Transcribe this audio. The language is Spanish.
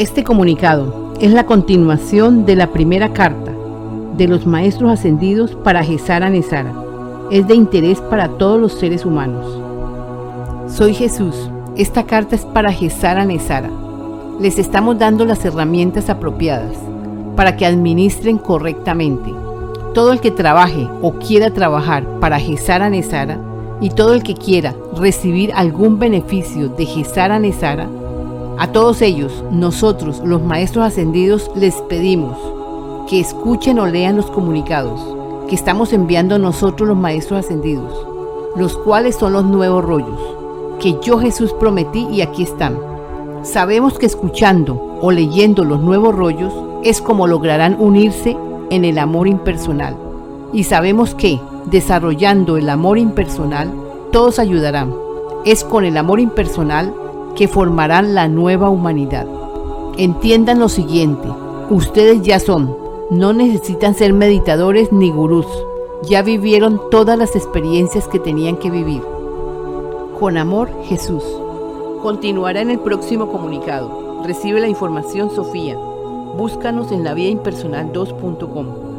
Este comunicado es la continuación de la primera carta de los maestros ascendidos para Gesara Nesara. Es de interés para todos los seres humanos. Soy Jesús. Esta carta es para Gesara Nesara. Les estamos dando las herramientas apropiadas para que administren correctamente. Todo el que trabaje o quiera trabajar para Gesara Nesara y todo el que quiera recibir algún beneficio de Gesara Nesara a todos ellos, nosotros, los maestros ascendidos, les pedimos que escuchen o lean los comunicados que estamos enviando nosotros los maestros ascendidos, los cuales son los nuevos rollos, que yo Jesús prometí y aquí están. Sabemos que escuchando o leyendo los nuevos rollos es como lograrán unirse en el amor impersonal. Y sabemos que, desarrollando el amor impersonal, todos ayudarán. Es con el amor impersonal que formarán la nueva humanidad. Entiendan lo siguiente, ustedes ya son, no necesitan ser meditadores ni gurús, ya vivieron todas las experiencias que tenían que vivir. Con amor, Jesús. Continuará en el próximo comunicado. Recibe la información Sofía. Búscanos en la vía impersonal 2.com.